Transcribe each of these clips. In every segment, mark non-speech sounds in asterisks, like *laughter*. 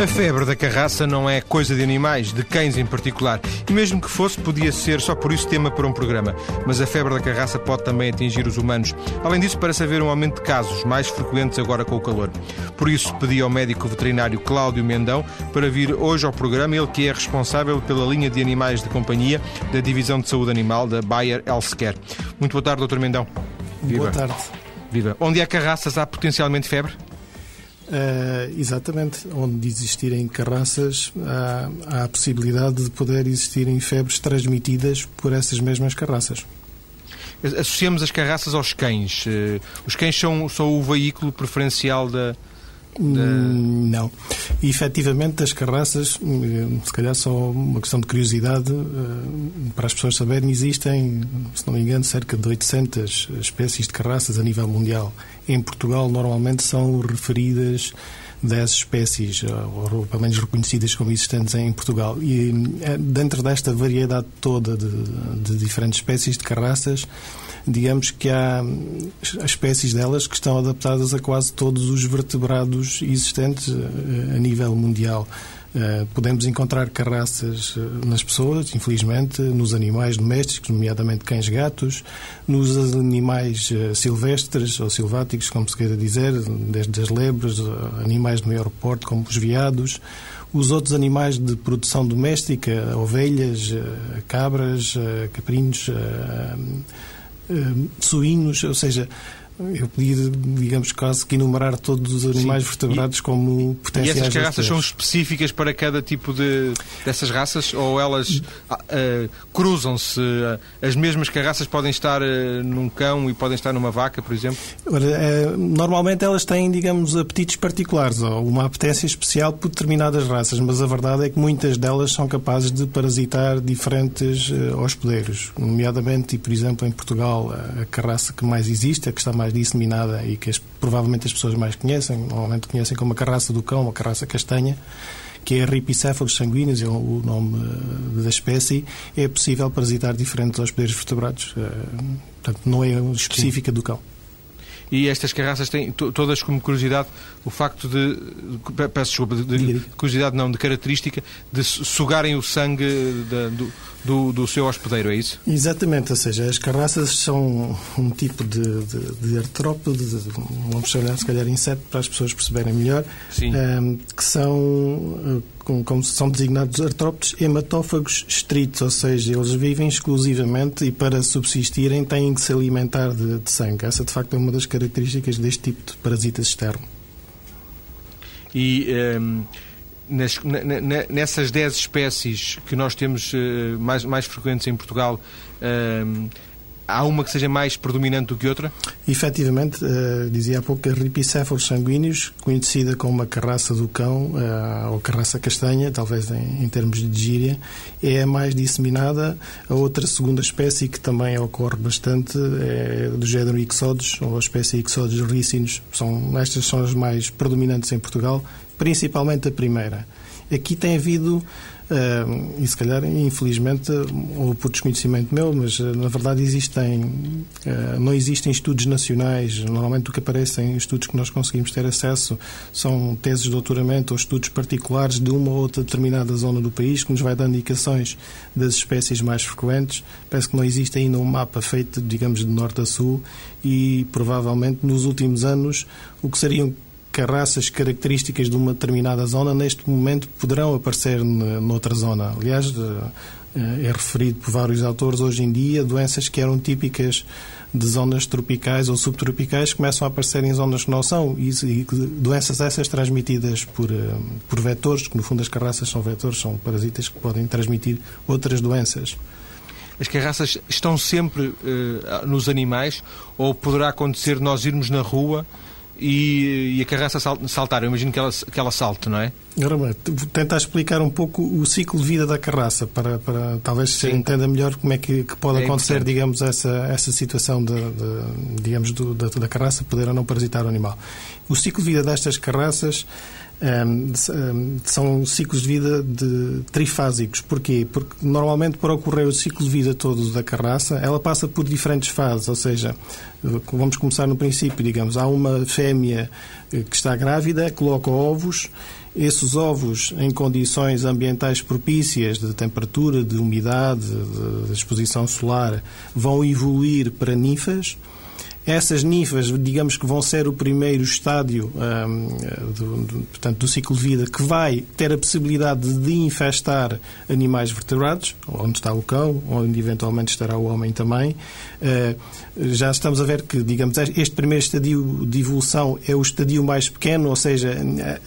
A febre da carraça não é coisa de animais, de cães em particular. E mesmo que fosse, podia ser só por isso tema para um programa. Mas a febre da carraça pode também atingir os humanos. Além disso, parece haver um aumento de casos, mais frequentes agora com o calor. Por isso, pedi ao médico veterinário Cláudio Mendão para vir hoje ao programa, ele que é responsável pela linha de animais de companhia da Divisão de Saúde Animal da Bayer Healthcare. Muito boa tarde, Dr. Mendão. Viva. Boa tarde. Viva. Onde há carraças há potencialmente febre? Uh, exatamente, onde existirem carraças, há, há, a possibilidade de poder existirem febres transmitidas por essas mesmas carraças. Associamos as carraças aos cães. Uh, os cães são, são o veículo preferencial da, Hum, não. E, efetivamente, as carraças, hum, se calhar só uma questão de curiosidade, hum, para as pessoas saberem, existem, se não me engano, cerca de 800 espécies de carraças a nível mundial. Em Portugal, normalmente, são referidas 10 espécies, ou pelo menos reconhecidas como existentes em Portugal. E dentro desta variedade toda de, de diferentes espécies de carraças, digamos que há espécies delas que estão adaptadas a quase todos os vertebrados existentes eh, a nível mundial. Uh, podemos encontrar carraças eh, nas pessoas, infelizmente, nos animais domésticos, nomeadamente cães gatos, nos animais uh, silvestres ou silváticos, como se queira dizer, desde as lebres, animais de maior porte, como os veados, os outros animais de produção doméstica, ovelhas, cabras, caprinos suínos, ou seja, eu podia, digamos, quase que enumerar todos os animais Sim. vertebrados e, como potenciais. E essas carraças são específicas para cada tipo de dessas raças ou elas uh, cruzam-se? As mesmas carraças podem estar uh, num cão e podem estar numa vaca, por exemplo? Uh, normalmente elas têm, digamos, apetites particulares ou uma apetência especial por determinadas raças, mas a verdade é que muitas delas são capazes de parasitar diferentes hospedeiros, nomeadamente, e por exemplo, em Portugal, a carraça que mais existe, a que está mais mais disseminada e que as, provavelmente as pessoas mais conhecem, normalmente conhecem como a carraça do cão, a carraça castanha, que é Ripicéfalos sanguíneos, é o nome uh, da espécie, é possível parasitar diferentes hospedeiro vertebrados. Uh, portanto, não é específica Sim. do cão e estas carraças têm todas como curiosidade o facto de, peço desculpa, de, de curiosidade não, de característica de sugarem o sangue de, do, do, do, seu hospedeiro, é isso? Exatamente, ou seja, as carraças são um tipo de, de, de artrópode, vamos chamar se calhar inseto para as pessoas perceberem melhor, um, ehm, que são eh, como são designados artrópodes hematófagos estritos, ou seja, eles vivem exclusivamente e para subsistirem têm que se alimentar de, de sangue. Essa, de facto, é uma das características deste tipo de parasitas externo. E um, nas, nessas 10 espécies que nós temos uh, mais, mais frequentes em Portugal, um, há uma que seja mais predominante do que outra? Efetivamente, uh, dizia há pouco a ripicéfalos sanguíneos, conhecida como a carraça do cão, uh, ou carraça castanha, talvez em, em, termos de gíria, é a mais disseminada. A outra segunda espécie que também ocorre bastante é do género Ixodes, ou a espécie Ixodes rícinos. São, estas são as mais predominantes em Portugal, principalmente a primeira. Aqui tem havido e se calhar, infelizmente, ou por desconhecimento meu, mas uh, na verdade existem, uh, não existem estudos nacionais. Normalmente o que aparecem, estudos que nós conseguimos ter acesso, são teses de doutoramento ou estudos particulares de uma ou outra determinada zona do país, que nos vai dando indicações das espécies mais frequentes. Parece que não existe ainda um mapa feito, digamos, de norte a sul e provavelmente nos últimos anos o que seriam raças características de uma determinada zona, neste momento poderão aparecer noutra zona. Aliás, eh, é referido por vários autores hoje em dia doenças que eram típicas de zonas tropicais ou subtropicais começam a aparecer em zonas que não são e, doenças essas transmitidas por, eh, por vetores, que no fundo as carraças são vetores, são parasitas que podem transmitir outras doenças. As carraças estão sempre uh, nos animais ou poderá acontecer nós irmos na rua e, e a carraça saltar. Eu imagino que ela, que ela salte, não é? Agora, tentar explicar um pouco o ciclo de vida da carraça para, para talvez se entenda melhor como é que, que pode é acontecer, digamos, essa, essa situação de, de digamos, do, da, da carraça poder ou não parasitar o animal. O ciclo de vida destas carraças são ciclos de vida de trifásicos. Porquê? Porque normalmente para ocorrer o ciclo de vida todo da carraça, ela passa por diferentes fases, ou seja, vamos começar no princípio, digamos, há uma fêmea que está grávida, coloca ovos, esses ovos em condições ambientais propícias de temperatura, de umidade, de exposição solar, vão evoluir para ninfas, essas ninfas, digamos que vão ser o primeiro estádio um, do, do, portanto, do ciclo de vida que vai ter a possibilidade de infestar animais vertebrados, onde está o cão, onde eventualmente estará o homem também. Uh, já estamos a ver que, digamos, este primeiro estadio de evolução é o estadio mais pequeno, ou seja,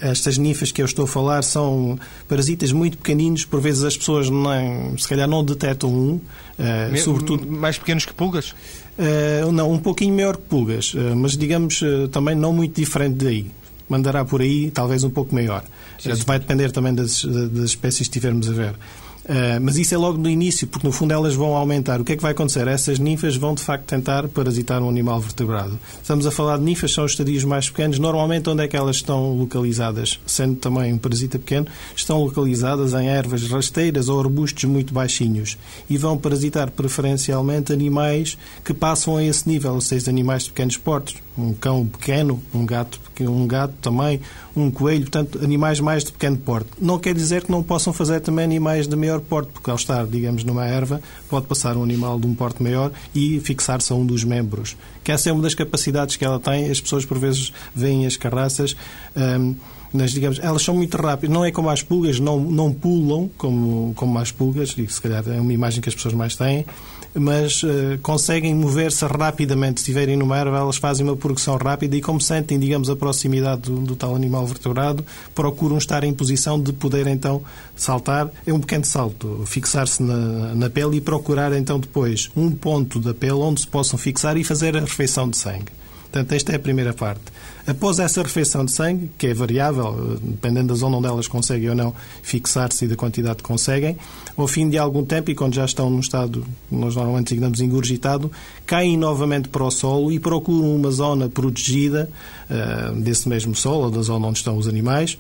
estas ninfas que eu estou a falar são parasitas muito pequeninos, por vezes as pessoas nem, se calhar não detectam um, uh, sobretudo... Mais pequenos que pulgas? Uh, não, um pouquinho maior que pulgas, uh, mas digamos uh, também não muito diferente daí. Mandará por aí, talvez um pouco maior. Sim, sim. Vai depender também das, das espécies que estivermos a ver. Uh, mas isso é logo no início, porque no fundo elas vão aumentar. O que é que vai acontecer? Essas ninfas vão de facto tentar parasitar um animal vertebrado. Estamos a falar de ninfas, são os estadios mais pequenos. Normalmente, onde é que elas estão localizadas? Sendo também um parasita pequeno, estão localizadas em ervas rasteiras ou arbustos muito baixinhos e vão parasitar preferencialmente animais que passam a esse nível, ou seja, animais de pequenos portos. Um cão pequeno, um gato, um gato também, um coelho, portanto, animais mais de pequeno porte. Não quer dizer que não possam fazer também animais de maior porte, porque ao estar, digamos, numa erva, pode passar um animal de um porte maior e fixar-se a um dos membros. Que essa é uma das capacidades que ela tem. As pessoas, por vezes, veem as carraças. Hum, mas, digamos, elas são muito rápidas. Não é como as pulgas, não, não pulam como, como as pulgas, e se calhar é uma imagem que as pessoas mais têm, mas uh, conseguem mover-se rapidamente. Se estiverem numa erva, elas fazem uma progressão rápida e, como sentem, digamos, a proximidade do, do tal animal vertebrado, procuram estar em posição de poder, então, saltar. É um pequeno salto, fixar-se na, na pele e procurar, então, depois um ponto da pele onde se possam fixar e fazer a refeição de sangue. Portanto, esta é a primeira parte. Após essa refeição de sangue, que é variável, dependendo da zona onde elas conseguem ou não fixar-se e da quantidade que conseguem, ao fim de algum tempo e quando já estão num estado, nós normalmente designamos engurgitado, caem novamente para o solo e procuram uma zona protegida uh, desse mesmo solo, ou da zona onde estão os animais,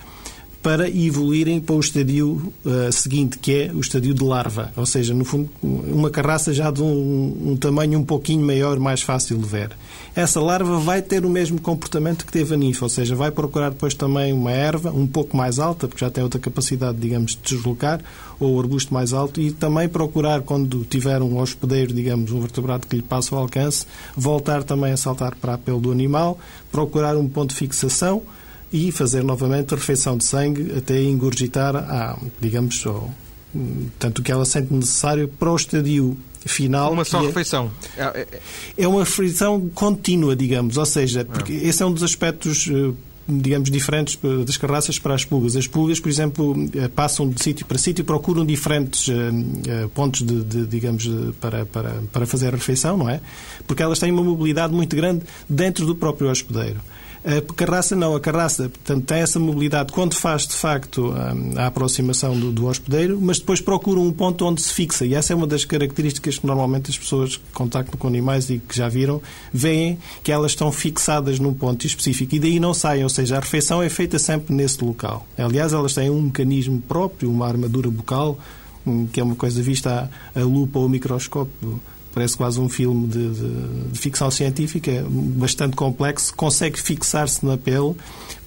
para evoluírem para o estadio uh, seguinte, que é o estadio de larva. Ou seja, no fundo, uma carraça já de um, um, tamanho um pouquinho maior, mais fácil de ver. Essa larva vai ter o mesmo comportamento que teve a ninfa, ou seja, vai procurar depois também uma erva um pouco mais alta, porque já tem outra capacidade, digamos, de deslocar, ou o arbusto mais alto, e também procurar, quando tiver um hospedeiro, digamos, um vertebrado que lhe passa o alcance, voltar também a saltar para a pele do animal, procurar um ponto de fixação, e fazer novamente a refeição de sangue até engurgitar, a, digamos, tanto o que ela sente necessário para o estadio final. Uma só é, refeição. É, é, é uma refeição contínua, digamos, ou seja, porque é. esse é um dos aspectos eh, digamos, diferentes eh, das carraças para as pulgas. As pulgas, por exemplo, eh, passam de sítio para sítio e procuram diferentes pontos, de, de digamos, para, para, para fazer a refeição, não é? Porque elas têm uma mobilidade muito grande dentro do próprio hospedeiro. A carraça não, a carraça portanto, tem essa mobilidade quando faz de facto a, aproximação do, do, hospedeiro, mas depois procura um ponto onde se fixa. E essa é uma das características que normalmente as pessoas que contactam com animais e que já viram veem que elas estão fixadas num ponto específico e daí não saem, ou seja, a refeição é feita sempre nesse local. Aliás, elas têm um mecanismo próprio, uma armadura bucal, que é uma coisa vista à, à lupa ou microscópio parece quase um filme de, de, de ficção científica, bastante complexo, consegue fixar-se na pele,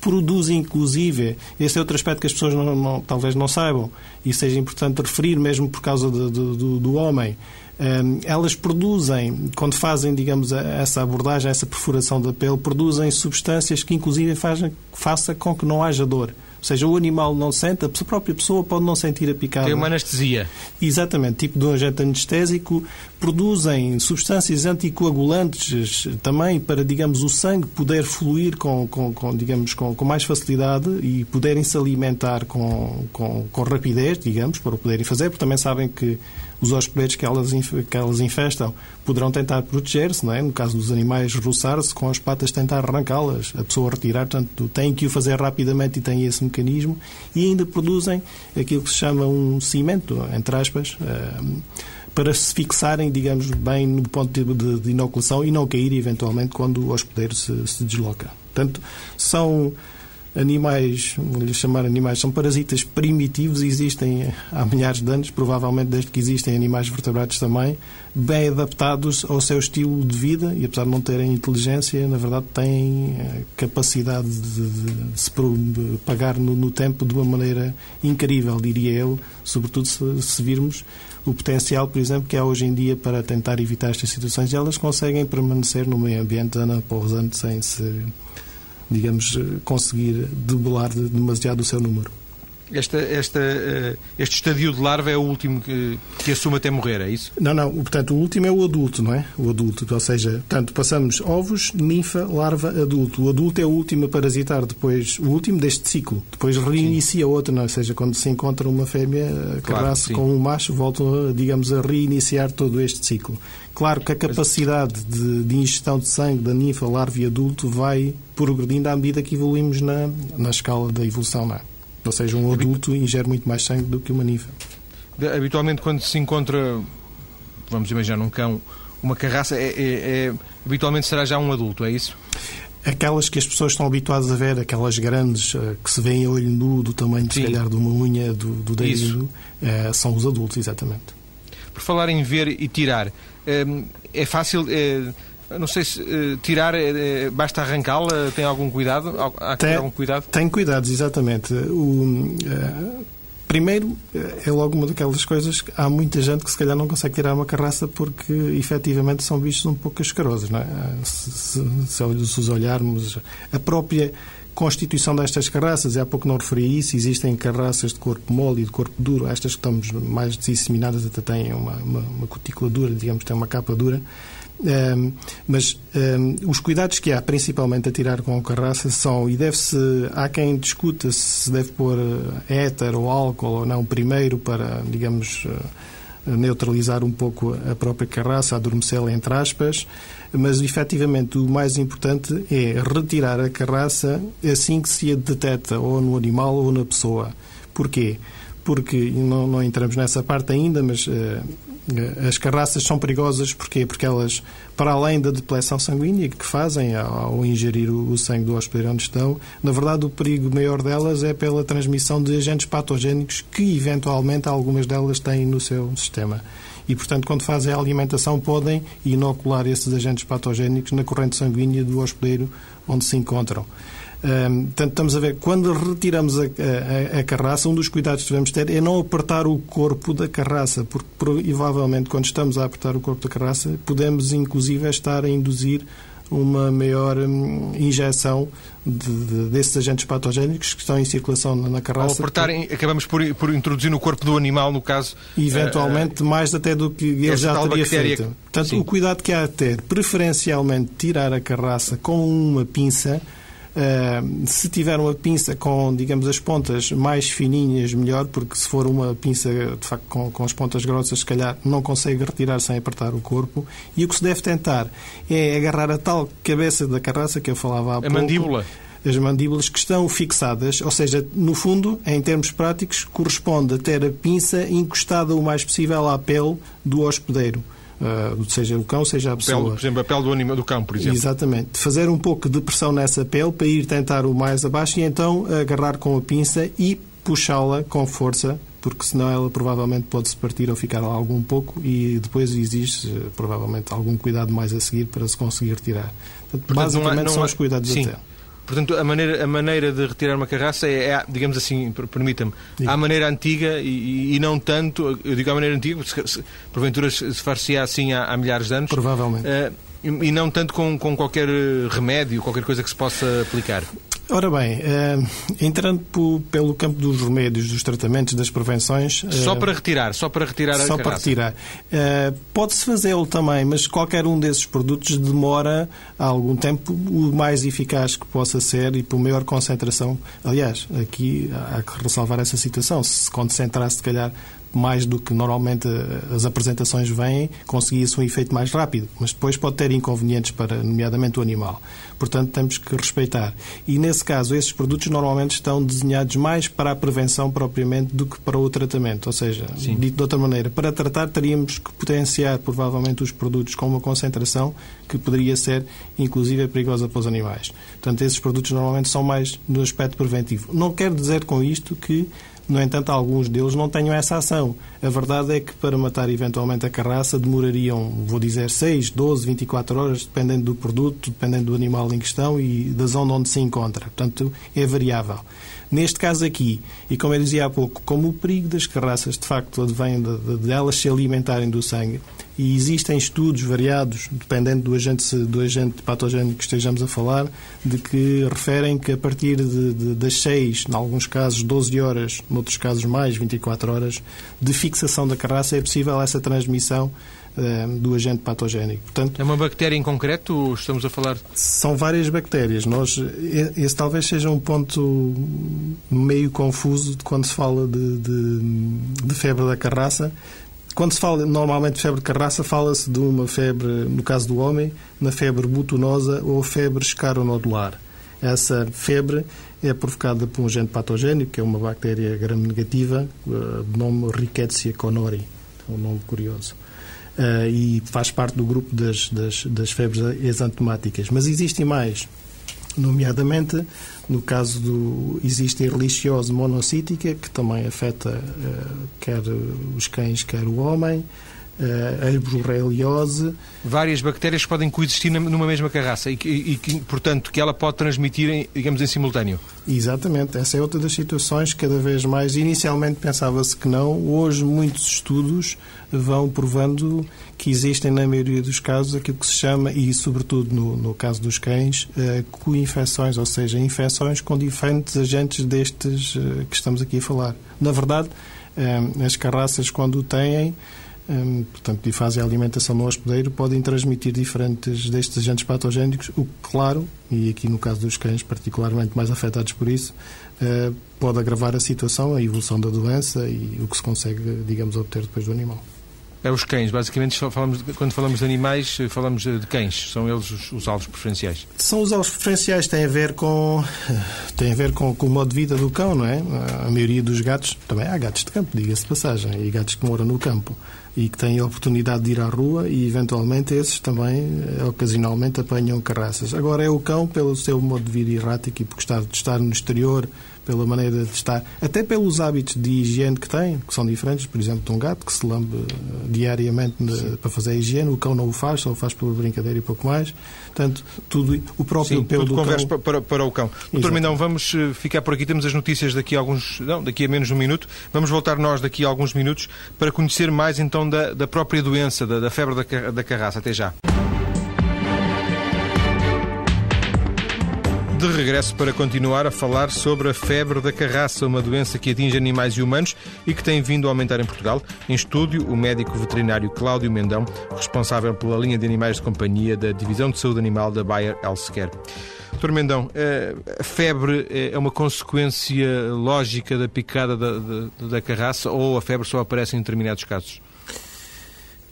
produz inclusive, esse é outro aspecto que as pessoas não, não, talvez não saibam, e seja importante referir, mesmo por causa de, do, do homem, um, elas produzem, quando fazem, digamos, essa abordagem, essa perfuração da pele, produzem substâncias que inclusive fazem, faça com que não haja dor. Ou seja, o animal não sente, a própria pessoa pode não sentir a picada. Tem uma anestesia. Exatamente, tipo de um agente anestésico. Produzem substâncias anticoagulantes também para, digamos, o sangue poder fluir com, com, com digamos, com, com, mais facilidade e poderem se alimentar com, com, com rapidez, digamos, para o poderem fazer, porque também sabem que os hospedeiros que elas, que elas infestam poderão tentar proteger-se, não é? No caso dos animais, roçar-se com as patas, tentar arrancá-las, a pessoa retirar, portanto, tem que o fazer rapidamente e tem esse mecanismo e ainda produzem aquilo que se chama um cimento, entre aspas, eh, para se fixarem, digamos, bem no ponto de, de inoculação e não cair eventualmente quando o hospedeiro se, se desloca. Portanto, são animais, vou-lhe chamar animais, são parasitas primitivos, existem há milhares de anos, provavelmente desde que existem animais vertebrados também, bem adaptados ao seu estilo de vida e apesar de não terem inteligência, na verdade têm eh, capacidade de, de se pagar no, no, tempo de uma maneira incrível, diria eu, sobretudo se, se virmos o potencial, por exemplo, que há hoje em dia para tentar evitar estas situações. Elas conseguem permanecer no meio ambiente ano após ano sem se digamos, conseguir debelar demasiado o seu número. Esta, esta, eh, este estadio de larva é o último que, que assume até morrer, é isso? Não, não. Portanto, o último é o adulto, não é? O adulto. Ou seja, tanto passamos ovos, ninfa, larva, adulto. O adulto é o último a parasitar depois, o último deste ciclo. Depois reinicia outro, não é? Ou seja, quando se encontra uma fêmea claro, com um macho, voltam, digamos, a reiniciar todo este ciclo. Claro que a capacidade de, de ingestão de sangue da ninfa, larva e adulto vai progredindo à medida que evoluímos na, na escala da evolução, não é? Ou seja, um adulto ingere muito mais sangue do que uma ninfa. Habitualmente, quando se encontra, vamos imaginar, um cão, uma carraça, é, é, é, habitualmente será já um adulto, é isso? Aquelas que as pessoas estão habituadas a ver, aquelas grandes eh, que se vêem a olho nu, do tamanho, Sim. se calhar, de uma unha, do, do dedo, é, são os adultos, exatamente. Por falar em ver e tirar, é, é fácil. É, não sei se uh, tirar, uh, basta arrancá-la? Tem algum cuidado? Há tem, algum cuidado? Tem cuidados, exatamente. O, uh, primeiro, é logo uma daquelas coisas que há muita gente que se calhar não consegue tirar uma carraça porque efetivamente são bichos um pouco ascarosos. Não é? se, se, se os olharmos, a própria constituição destas carraças, há pouco não referi isso, existem carraças de corpo mole e de corpo duro, estas que estamos mais disseminadas até têm uma, uma, uma cutícula dura, digamos, têm uma capa dura, um, mas um, os cuidados que há, principalmente a tirar com a carraça, são, e deve-se, há quem discuta se deve pôr eh, éter ou álcool ou não primeiro para, digamos, eh, neutralizar um pouco a própria carraça, adormecê-la entre aspas, mas efetivamente o mais importante é retirar a carraça assim que se a detecta ou no animal ou na pessoa. Porquê? Porque, não, não entramos nessa parte ainda, mas uh, as carraças são perigosas porquê? porque elas, para além da depleção sanguínea que fazem ao ingerir o sangue do hospedeiro onde estão, na verdade o perigo maior delas é pela transmissão de agentes patogénicos que eventualmente algumas delas têm no seu sistema. E, portanto, quando fazem a alimentação, podem inocular esses agentes patogénicos na corrente sanguínea do hospedeiro onde se encontram. Um, portanto, estamos a ver, quando retiramos a, a, a, carraça, um dos cuidados que devemos ter é não apertar o corpo da carraça, porque provavelmente quando estamos a apertar o corpo da carraça, podemos inclusive estar a induzir uma maior hum, injeção de, de, desses agentes patogénicos que estão em circulação na, carraça. Ao apertar, que... acabamos por, por, introduzir no corpo do animal, no caso. Eventualmente, uh, mais até do que ele já teria bactéria... feito. Portanto, Sim. o cuidado que há a ter, preferencialmente tirar a carraça com uma pinça se tiver uma pinça com, digamos, as pontas mais fininhas, melhor, porque se for uma pinça, de facto, com, com as pontas grossas, se calhar não consegue retirar sem apertar o corpo. E o que se deve tentar é agarrar a tal cabeça da carraça que eu falava há a pouco. A mandíbula as mandíbulas que estão fixadas, ou seja, no fundo, em termos práticos, corresponde a ter a pinça encostada o mais possível à pele do hospedeiro. Uh, seja o cão, seja a pessoa. Pele, por exemplo, a pele do, animal, do cão, por exemplo. Exatamente. Fazer um pouco de pressão nessa pele para ir tentar o mais abaixo e então agarrar com a pinça e puxá-la com força, porque senão ela provavelmente pode-se partir ou ficar algum pouco e depois existe provavelmente algum cuidado mais a seguir para se conseguir retirar. Portanto, Portanto basicamente não há, não são os cuidados sim. até. Portanto, a maneira, a maneira de retirar uma carraça é, é digamos assim, permita-me, à maneira antiga e, e, não tanto, eu digo à maneira antiga, porque se, porventura se far-se assim há, há, milhares de anos. Provavelmente. Uh, e não tanto com, com qualquer remédio, qualquer coisa que se possa aplicar. Ora bem, eh, entrando pelo campo dos remédios, dos tratamentos, das prevenções. Só eh, para retirar, só para retirar só a Só para retirar. Eh, pode-se fazê-lo também, mas qualquer um desses produtos demora algum tempo o mais eficaz que possa ser e por maior concentração. Aliás, aqui há que ressalvar essa situação. Se concentrasse, se calhar, mais do que normalmente as apresentações vêm, conseguia-se um efeito mais rápido, mas depois pode ter inconvenientes para, nomeadamente, o animal. Portanto, temos que respeitar. E, nesse caso, esses produtos normalmente estão desenhados mais para a prevenção propriamente do que para o tratamento. Ou seja, Sim. dito de outra maneira, para tratar teríamos que potenciar, provavelmente, os produtos com uma concentração que poderia ser, inclusive, perigosa para os animais. Portanto, esses produtos normalmente são mais no aspecto preventivo. Não quero dizer com isto que no entanto, alguns deles não tenham essa ação. A verdade é que para matar eventualmente a carraça demorariam, vou dizer, 6, 12, 24 horas, dependendo do produto, dependendo do animal em questão e da zona onde se encontra. Portanto, é variável. Neste caso aqui, e como eu dizia há pouco, como o perigo das carraças de facto advém de, de, de elas se alimentarem do sangue, e existem estudos variados, dependendo do agente, do agente patogénico que estejamos a falar, de que referem que a partir de, de, das 6, em alguns casos 12 horas, noutros casos mais, 24 horas, de fixação da carraça, é possível essa transmissão eh, do agente patogénico. Portanto, é uma bactéria em concreto ou estamos a falar? São várias bactérias. Nós, esse talvez seja um ponto meio confuso quando se fala de, de, de febre da carraça, quando se fala normalmente de febre de carraça, fala-se de uma febre, no caso do homem, na febre butonosa ou febre escaronodular. Essa febre é provocada por um agente patogénico, que é uma bactéria gram-negativa, eh, de nome Rickettsia conori, é um nome curioso. Uh, e faz parte do grupo das, das, das febres exantemáticas. Mas existem mais nomeadamente no caso do existe a reliciose monocítica que também afeta uh, quer os cães quer o homem uh, a borreliose. Várias bactérias que podem coexistir numa mesma carraça e, e, e, portanto, que ela pode transmitir, em, digamos, em simultâneo. Exatamente. Essa é outra das situações cada vez mais. Inicialmente pensava-se que não. Hoje, muitos estudos vão provando que existem, na maioria dos casos, aquilo que se chama, e sobretudo no, no caso dos cães, uh, co-infecções, ou seja, infecções com diferentes agentes destes uh, que estamos aqui a falar. Na verdade, uh, as carraças, quando têm, um, portanto, e fazem a alimentação no hospedeiro, podem transmitir diferentes destes agentes patogénicos, o que, claro, e aqui no caso dos cães particularmente mais afetados por isso, uh, pode agravar a situação, a evolução da doença e o que se consegue, digamos, obter depois do animal. É os cães, basicamente, falamos, quando falamos de animais, falamos de cães. São eles os, os, alvos preferenciais? São os alvos preferenciais, têm a ver com *laughs* tem a ver com, com, o modo de vida do cão, não é? A maioria dos gatos, também há gatos de campo, diga-se de passagem, e gatos que moram no campo e que têm a oportunidade de ir à rua e, eventualmente, esses também, eh, ocasionalmente, apanham carraças. Agora, é o cão, pelo seu modo de vida errático e por gostar de estar no exterior, pela maneira de estar, até pelos hábitos de higiene que tem, que são diferentes, por exemplo, de um gato que se lambe eh, diariamente para fazer a higiene, o cão não o faz, só o faz pela brincadeira e pouco mais. Portanto, tudo, o próprio Sim, pelo do conversa cão... para, para o cão. Doutor Mindão, vamos eh, ficar por aqui, temos as notícias daqui a alguns, não, daqui a menos de um minuto. Vamos voltar nós daqui a alguns minutos para conhecer mais então da, da própria doença, da, da febre da, da carraça. Até já. De regresso para continuar a falar sobre a febre da carraça, uma doença que atinge animais e humanos e que tem vindo a aumentar em Portugal. Em estúdio, o médico veterinário Cláudio Mendão, responsável pela linha de animais de companhia da Divisão de Saúde Animal da Bayer Healthcare. Doutor Mendão, eh, a febre é uma consequência lógica da picada da, da, da carraça ou a febre só aparece em determinados casos?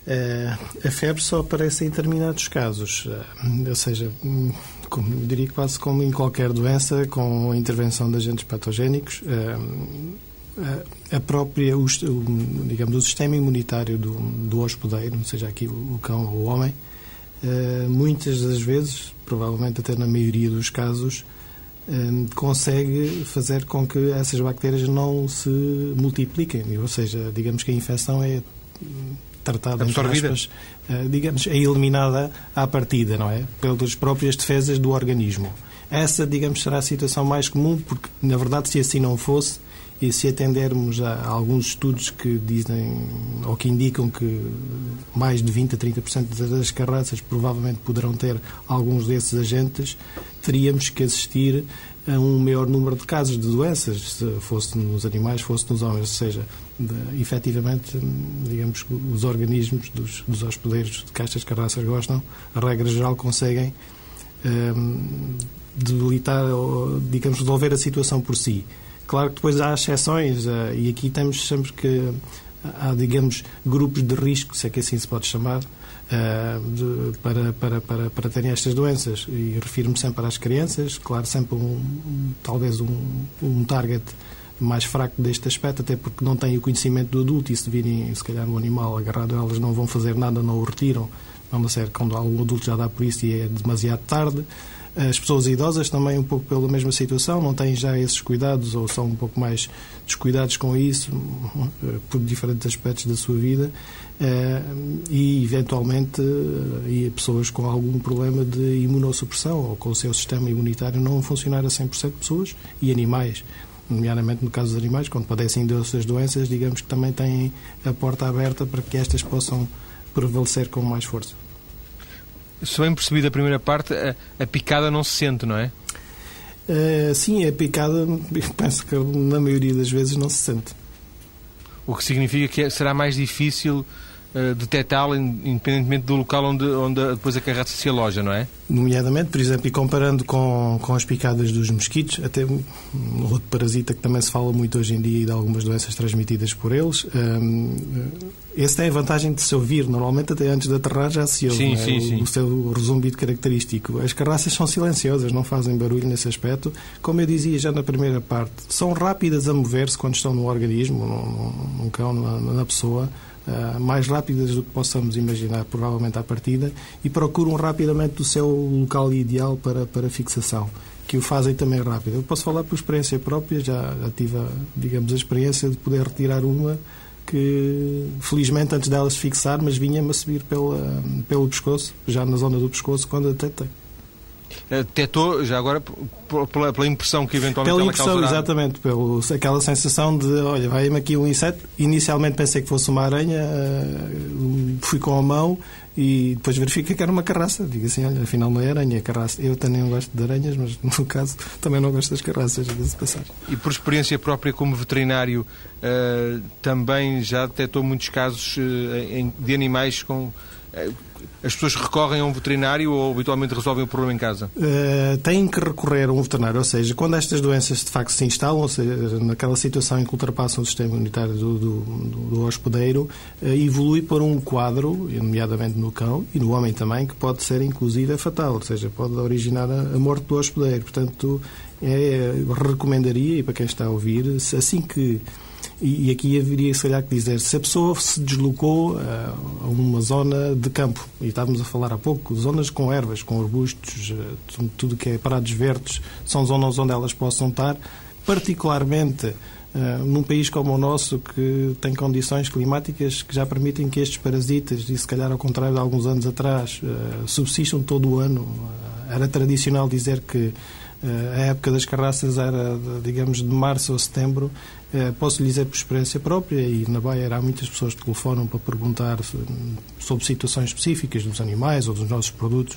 Eh, a febre só aparece em determinados casos, eh, ou seja, como, eu diria quase como em qualquer doença, com a intervenção de agentes patogénicos, eh, a própria, o, digamos, o sistema imunitário do, do hospedeiro, seja aqui o cão ou o homem, muitas das vezes, provavelmente até na maioria dos casos, consegue fazer com que essas bactérias não se multipliquem, ou seja, digamos que a infecção é tratada, absorvida, aspas, eh, digamos, é eliminada à partida, não é? Pelas próprias defesas do organismo. Essa, digamos, será a situação mais comum, porque, na verdade, se assim não fosse, e se atendermos a alguns estudos que dizem ou que indicam que mais de 20 a 30% das carraças provavelmente poderão ter alguns desses agentes, teríamos que assistir a um maior número de casos de doenças, se fosse nos animais, fosse nos homens, ou seja, de, efetivamente, digamos que os organismos dos, dos hospedeiros de castas carraças gostam, a regra geral conseguem um, debilitar ou, digamos, resolver a situação por si. Claro que depois há exceções uh, e aqui temos sempre que há, digamos, grupos de risco, se é que assim se pode chamar, de, para, para, para, para terem estas doenças. E refiro-me sempre às crianças, claro, sempre um, talvez um, um target mais fraco deste aspecto, até porque não têm o conhecimento do adulto e se virem, se calhar, um animal agarrado, elas não vão fazer nada, não o retiram. Não ser quando algum adulto já dá por isso e é demasiado tarde. As pessoas idosas também um pouco pela mesma situação, não têm já esses cuidados ou são um pouco mais descuidados com isso eh, por diferentes aspectos da sua vida eh, e eventualmente eh, e pessoas com algum problema de imunossupressão ou com o seu sistema imunitário não funcionar a 100% de pessoas e animais nomeadamente no caso dos animais, quando padecem dessas doenças, digamos que também têm a porta aberta para que estas possam prevalecer com mais força. Se bem percebido a primeira parte, a, a picada não se sente, não é? Uh, sim, a picada, *laughs* penso que na maioria das vezes não se sente. O que significa que será mais difícil uh, detectá-la, independentemente do local onde, onde depois a carraça se aloja, não é? Nomeadamente, por exemplo, e comparando com, com as picadas dos mosquitos, até um outro parasita que também se fala muito hoje em dia e de algumas doenças transmitidas por eles, um, esse tem a vantagem de se ouvir. Normalmente, até antes de aterrar, já se ouve sim, é? sim, o, sim. o, seu resumbido característico. As carraças são silenciosas, não fazem barulho nesse aspecto. Como eu dizia já na primeira parte, são rápidas a mover-se quando estão no organismo, num, num cão, na, na pessoa. Uh, mais rápidas do que possamos imaginar, provavelmente à partida, e procuram rapidamente o seu local ideal para, para fixação, que o fazem também rápido. Eu posso falar por experiência própria, já, já tive, a, digamos, a experiência de poder retirar uma que, felizmente, antes dela se fixar, mas vinha-me a subir pela, pelo pescoço, já na zona do pescoço, quando a detectei. Detectou, já agora, pela, pela impressão que eventualmente Pela impressão, causará... exatamente. Pelo, aquela sensação de, olha, vai-me aqui um inseto. Inicialmente pensei que fosse uma aranha, uh, fui com a mão e depois verifiquei que era uma carraça. Digo assim, olha, afinal não é aranha, é carraça. Eu também não gosto de aranhas, mas *laughs* no caso também não gosto das carraças, de passar. E por experiência própria como veterinário, uh, também já detectou muitos casos uh, de animais com as pessoas recorrem a um veterinário ou habitualmente resolvem o problema em casa? Uh, têm que recorrer a um veterinário, ou seja, quando estas doenças de facto se instalam, ou seja, naquela situação em que ultrapassam o sistema imunitário do, do, do hospedeiro, uh, evolui para um quadro, nomeadamente no cão e no homem também, que pode ser inclusive fatal, ou seja, pode originar a, a morte do hospedeiro. Portanto, é, recomendaria, e para quem está a ouvir, assim que e, aqui haveria, se calhar, que dizer, se a pessoa se deslocou eh, a uma zona de campo, e estávamos a falar há pouco, zonas com ervas, com arbustos, eh, tudo que é parados verdes, são zonas onde elas possam estar, particularmente Uh, num país como o nosso, que tem condições climáticas que já permitem que estes parasitas, e se calhar ao contrário de alguns anos atrás, subsistam todo o ano. Era tradicional dizer que a época das carraças era, digamos, de março a setembro. Posso lhe dizer por experiência própria, e na Baia há muitas pessoas que telefonam para perguntar sobre situações específicas dos animais ou dos nossos produtos,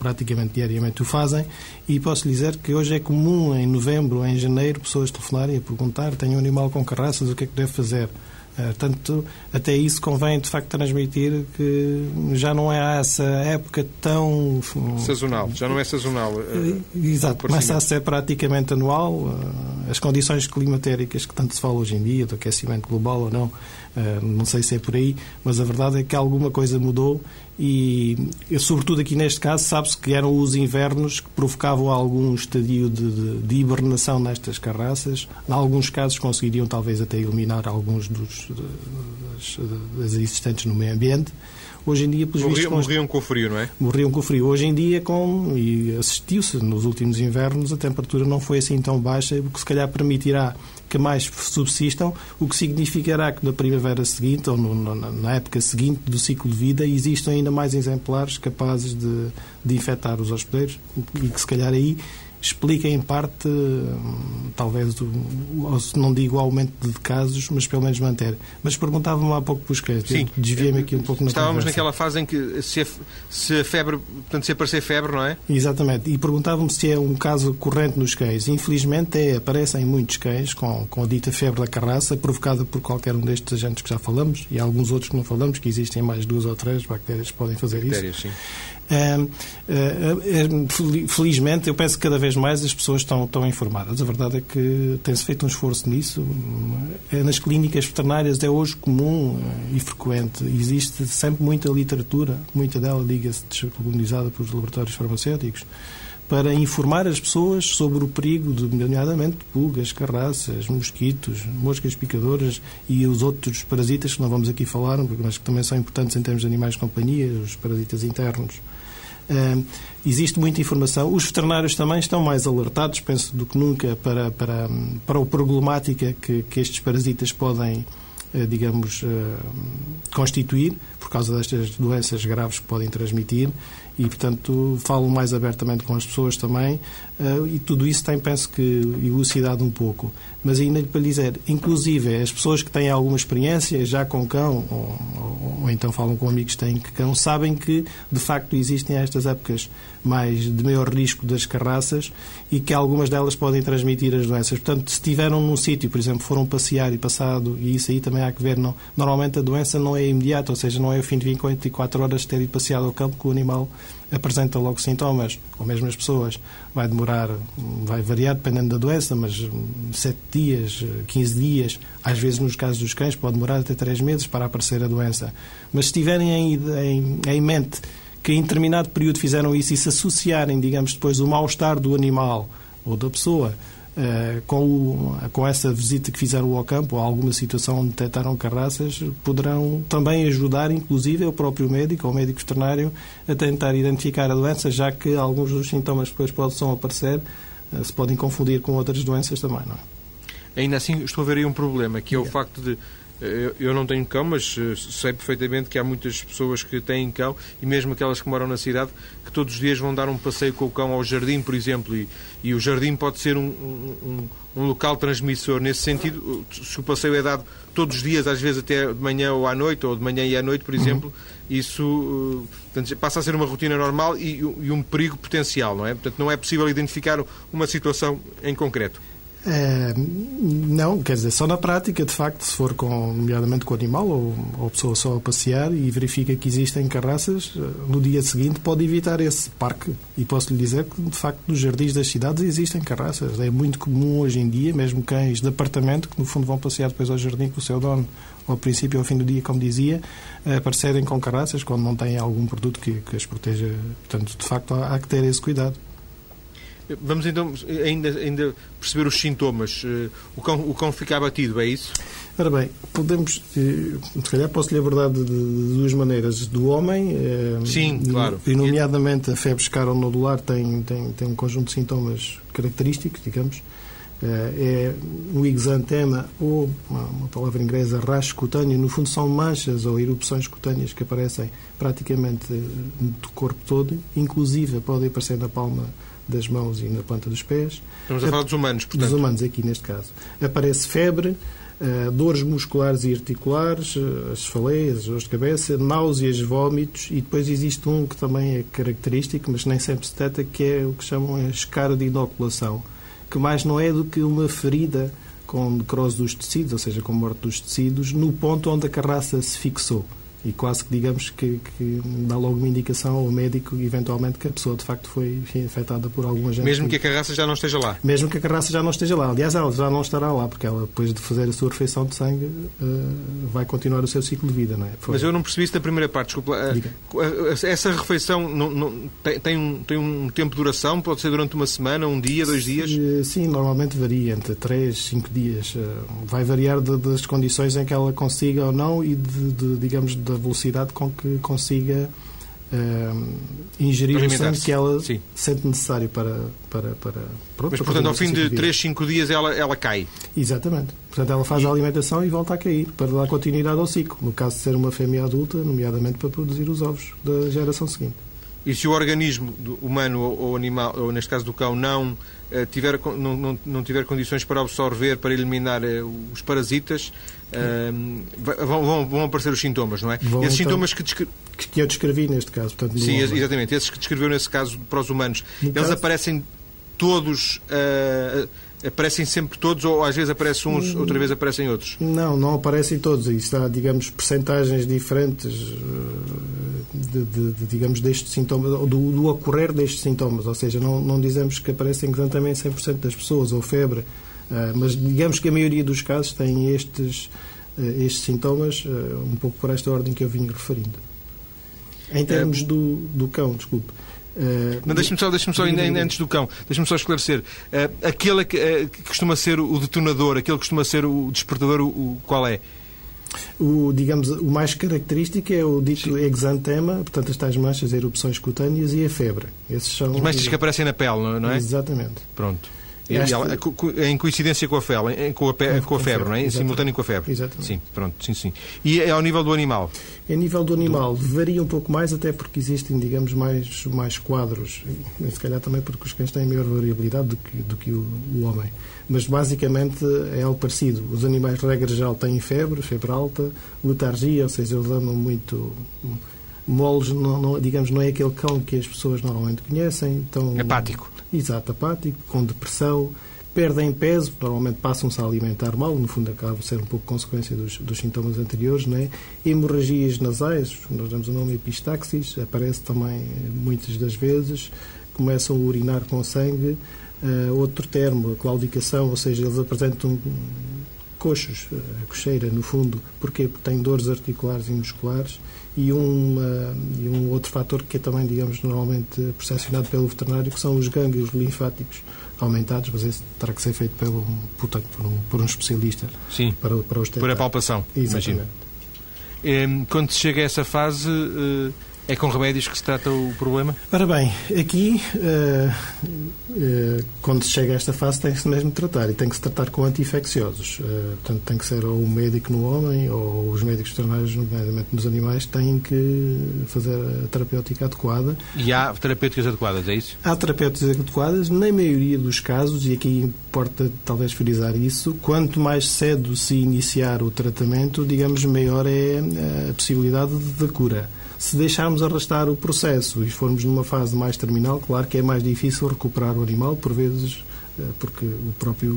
praticamente diariamente o fazem, e posso lhe dizer que hoje é comum, em novembro em janeiro, pessoas telefonarem a perguntar: tenho um animal com carraças, o que é que devo fazer? Portanto, até isso convém de facto transmitir que já não é essa época tão. Sazonal, já não é sazonal. Eh, exato, começa a ser praticamente anual. Eh, as condições climatéricas que tanto se fala hoje em dia, do aquecimento global ou não, eh, não sei se é por aí, mas a verdade é que alguma coisa mudou e, sobretudo aqui neste caso, sabe-se que eram os invernos que provocavam algum estadio de, de, de, hibernação nestas carraças. Em alguns casos conseguiriam talvez até eliminar alguns dos, das, das existentes no meio ambiente. Hoje em dia, pelos Morriam, vistos, morriam com o frio, não é? Morriam com o frio. Hoje em dia, com, e assistiu-se nos últimos invernos, a temperatura não foi assim tão baixa, o que se calhar permitirá que mais subsistam, o que significará que na primavera seguinte ou no, na época seguinte do ciclo de vida existam ainda mais exemplares capazes de, de infectar os hospedeiros e que se calhar aí explica em parte, talvez, não digo o aumento de casos, mas pelo menos manter. Mas perguntava-me há pouco para os créditos. Desviei-me aqui um pouco na Estávamos conversa. naquela fase em que se a, se a febre, portanto, se aparecer febre, não é? Exatamente. E perguntava-me se é um caso corrente nos cães. Infelizmente, é, aparecem muitos cães com, com a dita febre da carraça, provocada por qualquer um destes agentes que já falamos, e alguns outros que não falamos, que existem mais duas ou três bactérias que podem fazer bactérias, isso. Sim. Felizmente, eu penso que cada vez mais as pessoas estão, estão informadas. A verdade é que tem-se feito um esforço nisso. É, nas clínicas veterinárias é hoje comum e frequente. Existe sempre muita literatura, muita dela, diga-se, disponibilizada pelos laboratórios farmacêuticos para informar as pessoas sobre o perigo, de, nomeadamente, pulgas, carraças, mosquitos, moscas picadoras e os outros parasitas que não vamos aqui falar, mas que também são importantes em termos de animais de companhia, os parasitas internos. Uh, existe muita informação. Os veterinários também estão mais alertados, penso, do que nunca para, para, para a problemática que, que estes parasitas podem, uh, digamos, uh, constituir por causa destas doenças graves que podem transmitir e, portanto, falo mais abertamente com as pessoas também uh, e tudo isso tem, penso que, elucidado um pouco. Mas ainda para dizer, inclusive, as pessoas que têm alguma experiência já com cão, ou, ou, ou então falam com amigos que têm cão, sabem que, de facto, existem estas épocas mais de maior risco das carraças e que algumas delas podem transmitir as doenças. Portanto, se estiveram num sítio, por exemplo, foram passear e passado, e isso aí também há que ver, não, normalmente a doença não é imediata, ou seja, não é o fim de 24 horas de ter ido passeado ao campo que o animal apresenta logo sintomas, ou mesmo as pessoas. Vai demorar, vai variar dependendo da doença, mas 7 dias, 15 dias, às vezes nos casos dos cães pode demorar até 3 meses para aparecer a doença. Mas se tiverem em, em, em mente que em determinado período fizeram isso e se associarem, digamos, depois o mal-estar do animal ou da pessoa com, o, com essa visita que fizeram ao campo, ou alguma situação onde detectaram carraças, poderão também ajudar, inclusive, o próprio médico ou médico veterinário a tentar identificar a doença, já que alguns dos sintomas que depois possam aparecer uh, se podem confundir com outras doenças também, não é? Ainda assim, estou a ver aí um problema, que é o facto de eu não tenho cão, mas eh, sei perfeitamente que há muitas pessoas que têm cão e mesmo aquelas que moram na cidade que todos os dias vão dar um passeio com o cão ao jardim, por exemplo, e, e o jardim pode ser um, um, um, local transmissor. Nesse sentido, se o passeio é dado todos os dias, às vezes até de manhã ou à noite, ou de manhã e à noite, por uhum. exemplo, uhum. isso eh, portanto, passa a ser uma rotina normal e, e um perigo potencial, não é? Portanto, não é possível identificar uma situação em concreto. É, não, quer dizer, só na prática, de facto, se for com, nomeadamente com o animal ou, ou a pessoa só a passear e verifica que existem carraças, eh, no dia seguinte pode evitar esse parque. E posso lhe dizer que, de facto, nos jardins das cidades existem carraças. É muito comum hoje em dia, mesmo cães de apartamento, que no fundo vão passear depois ao jardim com o seu dono, ao princípio ou ao fim do dia, como dizia, aparecerem com carraças quando não têm algum produto que, que as proteja. Portanto, de facto, há, há que ter esse cuidado. Vamos então ainda, ainda perceber os sintomas. Eh, o cão, o cão fica abatido, é isso? Ora bem, podemos, eh, se calhar posso lhe abordar de, de, duas maneiras. Do homem, eh, Sim, claro. e nomeadamente a febre escaronodular tem, tem, tem um conjunto de sintomas característicos, digamos. É um exantema ou, uma, palavra inglesa, rash cutâneo. No fundo, são manchas ou erupções cutâneas que aparecem praticamente do corpo todo, inclusive podem aparecer na palma das mãos e na planta dos pés. Estamos a falar dos humanos, portanto. Dos humanos, aqui neste caso. Aparece febre, uh, dores musculares e articulares, uh, as faleias, as dores de cabeça, náuseas, vômitos e depois existe um que também é característico, mas nem sempre se detecta, que é o que chamam a escara de inoculação, que mais não é do que uma ferida com necrose dos tecidos, ou seja, com morte dos tecidos, no ponto onde a carraça se fixou e quase que digamos que, que, dá logo uma indicação ao médico, eventualmente, que a pessoa de facto foi enfim, afetada por algum agente. Mesmo que a carraça já não esteja lá? Mesmo que a carraça já não esteja lá. Aliás, ela já não estará lá, porque ela, depois de fazer a sua refeição de sangue, uh, vai continuar o seu ciclo de vida. Não é? Foi... Mas eu não percebi isso da primeira parte, desculpa. Uh, essa refeição não, não, tem, tem, um, tem um tempo de duração? Pode ser durante uma semana, um dia, dois dias? Sim, normalmente varia entre três, cinco dias. Vai variar de, das condições em que ela consiga ou não e, de, de digamos, de da velocidade com que consiga uh, ingerir o sangue que ela Sim. sente necessário para. para, para pronto, Mas, portanto, ao fim de 3, 5 dias ela, ela cai. Exatamente. Portanto, ela faz e... a alimentação e volta a cair para dar continuidade ao ciclo. No caso de ser uma fêmea adulta, nomeadamente para produzir os ovos da geração seguinte. E se o organismo humano ou animal, ou neste caso do cão, não eh, tiver, não, não, não, tiver condições para absorver, para eliminar eh, os parasitas, uh, vão, vão, vão, aparecer os sintomas, não é? Vão, Esses então, sintomas que, descre... que eu descrevi neste caso. Portanto, Sim, exatamente. Esses que descreveu nesse caso para os humanos, no eles caso... aparecem todos. Uh, aparecem sempre todos ou às vezes aparecem uns, outra vez aparecem outros? Não, não aparecem todos. Aí está, digamos, percentagens diferentes de, de, de, digamos, destes sintomas, do, do ocorrer destes sintomas, ou seja, não, não dizemos que aparecem exatamente 100% das pessoas, ou febre, uh, mas digamos que a maioria dos casos têm estes, uh, estes sintomas, um pouco por esta ordem que eu vim referindo. Em termos do, do cão, desculpe, Uh, Mas deixe-me só, deixe só ainda, antes do cão, deixe-me só esclarecer. Uh, aquele que, uh, que, costuma ser o detonador, aquele que costuma ser o despertador, o, o qual é? O, digamos, o mais característico é o dito Sim. exantema, portanto, as tais manchas, erupções cutâneas e a febre. Esses são... As manchas que aparecem na pele, não é? Exatamente. Pronto. Ela, em coincidência com a febre, com a, com, com a febre, não é? Em simultâneo com a febre. Exatamente. Sim, pronto, sim, sim. E é ao nível do animal? A nível do animal do... varia um pouco mais, até porque existem, digamos, mais, mais quadros, e se calhar também porque os cães têm maior variabilidade do que, do que o, o homem. Mas basicamente é algo parecido. Os animais, regra geral, têm febre, febre alta, letargia, ou seja, eles andam muito moles, não, não, digamos, não é aquele cão que as pessoas normalmente conhecem. Então, apático. Exato, apático, com depressão, perdem peso, normalmente passam-se a alimentar mal, no fundo acaba por ser um pouco consequência dos, dos sintomas anteriores, não é? Hemorragias nasais, nós damos o nome epistaxis, aparece também muitas das vezes, começam a urinar com sangue. Uh, outro termo, a claudicação, ou seja, eles apresentam coxos, a cocheira, no fundo, porque têm dores articulares e musculares e um, uh, e um outro fator que é também, digamos, normalmente percepcionado pelo veterinário, que são os gânglios linfáticos aumentados, mas isso terá que ser feito pelo, portanto, por, um, por um especialista. Sim, para, para os por a palpação, Exatamente. imagino. Quando se chega a essa fase uh, é com remédios que se trata o problema? Ora bem, aqui, uh, uh, quando se chega a esta fase, tem-se mesmo de tratar e tem que se tratar com anti-infecciosos. Uh, portanto, tem que ser ou o médico no homem ou os médicos veterinários, nomeadamente nos animais, têm que fazer a terapêutica adequada. E há terapêuticas adequadas, é isso? Há terapêuticas adequadas, na maioria dos casos, e aqui importa talvez frisar isso, quanto mais cedo se iniciar o tratamento, digamos, maior é a possibilidade de cura. Se deixarmos arrastar o processo e formos numa fase mais terminal, claro que é mais difícil recuperar o animal, por vezes eh, porque o próprio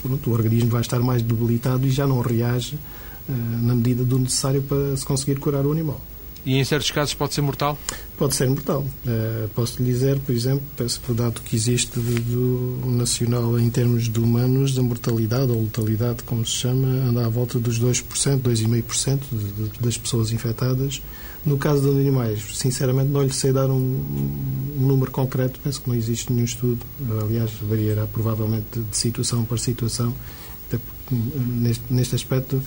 pronto, o organismo vai estar mais debilitado e já não reage uh, na medida do necessário para se conseguir curar o animal. E em certos casos pode ser mortal? Pode ser mortal. Uh, posso lhe dizer, por exemplo, penso que o dado que existe do nacional em termos de humanos, da mortalidade ou letalidade, como se chama, anda à volta dos 2%, 2,5% das pessoas infectadas no caso dos animais, sinceramente não lhe sei dar um, um, número concreto, penso que não existe nenhum estudo, aliás, variará provavelmente de situação para situação, até neste, neste aspecto,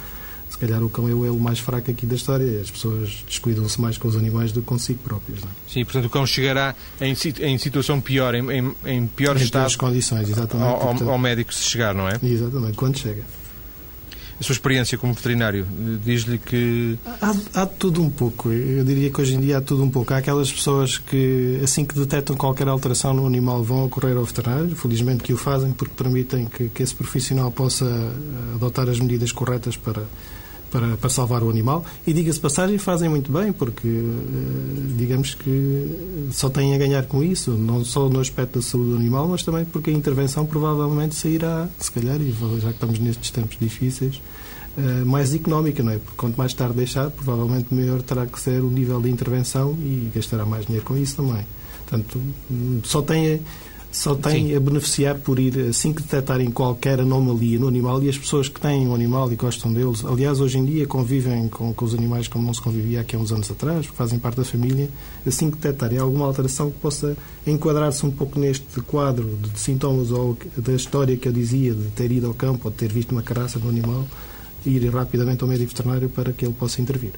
se calhar o cão é o elo mais fraco aqui da história, as pessoas descuidam-se mais com os animais do que consigo próprios. Não é? Sim, portanto o cão chegará em, em situação pior, em, em, em pior em estado. condições, exatamente. Ao, ao, ao médico se chegar, não é? Exatamente, quando chega a sua experiência como veterinário diz-lhe que. Há, há tudo um pouco. Eu diria que hoje em dia há tudo um pouco. Há aquelas pessoas que, assim que detectam qualquer alteração no animal, vão ocorrer ao veterinário. Felizmente que o fazem porque permitem que, que esse profissional possa eh, adotar as medidas corretas para para, para salvar o animal. E diga-se passagem, fazem muito bem, porque eh, digamos que só têm a ganhar com isso, não só no aspecto da saúde do animal, mas também porque a intervenção provavelmente sairá, se calhar, e já que estamos nestes tempos difíceis, eh, mais económica, não é? Porque quanto mais tarde deixar, provavelmente maior terá que ser o nível de intervenção e gastará mais dinheiro com isso também. Portanto, só tem só tem Sim. a beneficiar por ir, assim que detectarem qualquer anomalia no animal, e as pessoas que têm um animal e gostam deles, aliás, hoje em dia convivem com, com os animais como não se convivia há uns anos atrás, fazem parte da família, assim que detectarem alguma alteração que possa enquadrar-se um pouco neste quadro de, de sintomas ou da história que eu dizia, de ter ido ao campo ou de ter visto uma caraça no animal, ir rapidamente ao médico veterinário para que ele possa intervir.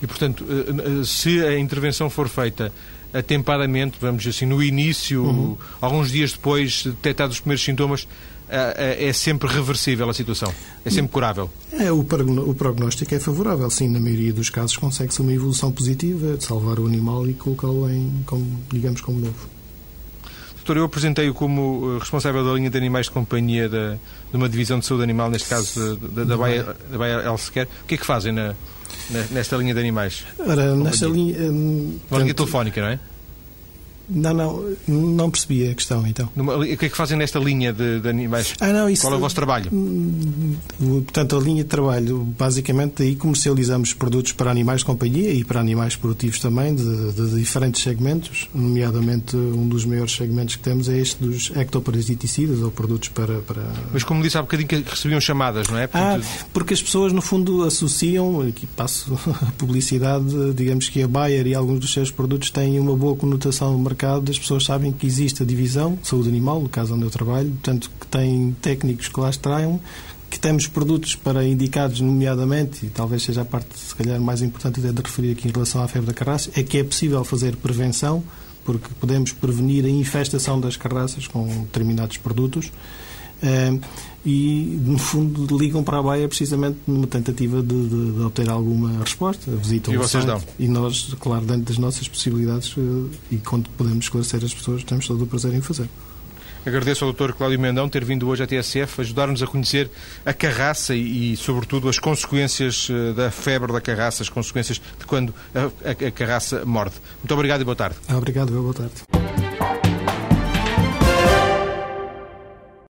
E, portanto, eh, eh, se a intervenção for feita atempadamente, vamos dizer assim, no início, uhum. alguns dias depois, detectados os primeiros sintomas, é sempre reversível a situação? É sempre curável? É, o, prognóstico é favorável, sim. Na maioria dos casos consegue-se uma evolução positiva de salvar o animal e colocá-lo em, como, digamos, como novo. Doutor, eu apresentei-o como eh, responsável da linha de animais de companhia da, de uma divisão de saúde animal, neste caso da, da, da Baia, da Baia Elsecare. O que é que fazem na, nesta linha de animais? Ora, nesta linha. Hum, Uma linha telefónica, não é? Não, não, não percebi a questão então. o que é que fazem nesta linha de, de animais? Ah, não, isso, Qual é o vosso trabalho? Hum, portanto, a linha de trabalho, basicamente, aí comercializamos produtos para animais de companhia e para animais produtivos também, de, de diferentes segmentos, nomeadamente um dos maiores segmentos que temos é este dos ectoparasiticidas ou produtos para, para... Mas como disse há bocadinho que recebiam chamadas, não é? Portanto... Ah, porque as pessoas, no fundo, associam, aqui passo *laughs* a publicidade, digamos que a Bayer e alguns dos seus produtos têm uma boa conotação no mercado, as pessoas sabem que existe a divisão saúde animal, no caso onde eu trabalho, portanto, que tem técnicos que lá extraiam, que temos produtos para indicados, nomeadamente, e talvez seja a parte, se calhar, mais importante de referir aqui em relação à febre da carraça, é que é possível fazer prevenção, porque podemos prevenir a infestação das carraças com determinados produtos. Uh, e, no fundo, ligam para a Baia precisamente numa tentativa de, de, de obter alguma resposta. Visitam e vocês site, dão? E nós, claro, dentro das nossas possibilidades uh, e quando podemos esclarecer as pessoas, temos todo o prazer em fazer. Agradeço ao Dr. Cláudio Mendão ter vindo hoje à TSF ajudar-nos a conhecer a carraça e, e, sobretudo, as consequências eh, da febre da carraça, as consequências de quando a, a, a carraça morde. Muito obrigado e boa tarde. Obrigado, boa tarde.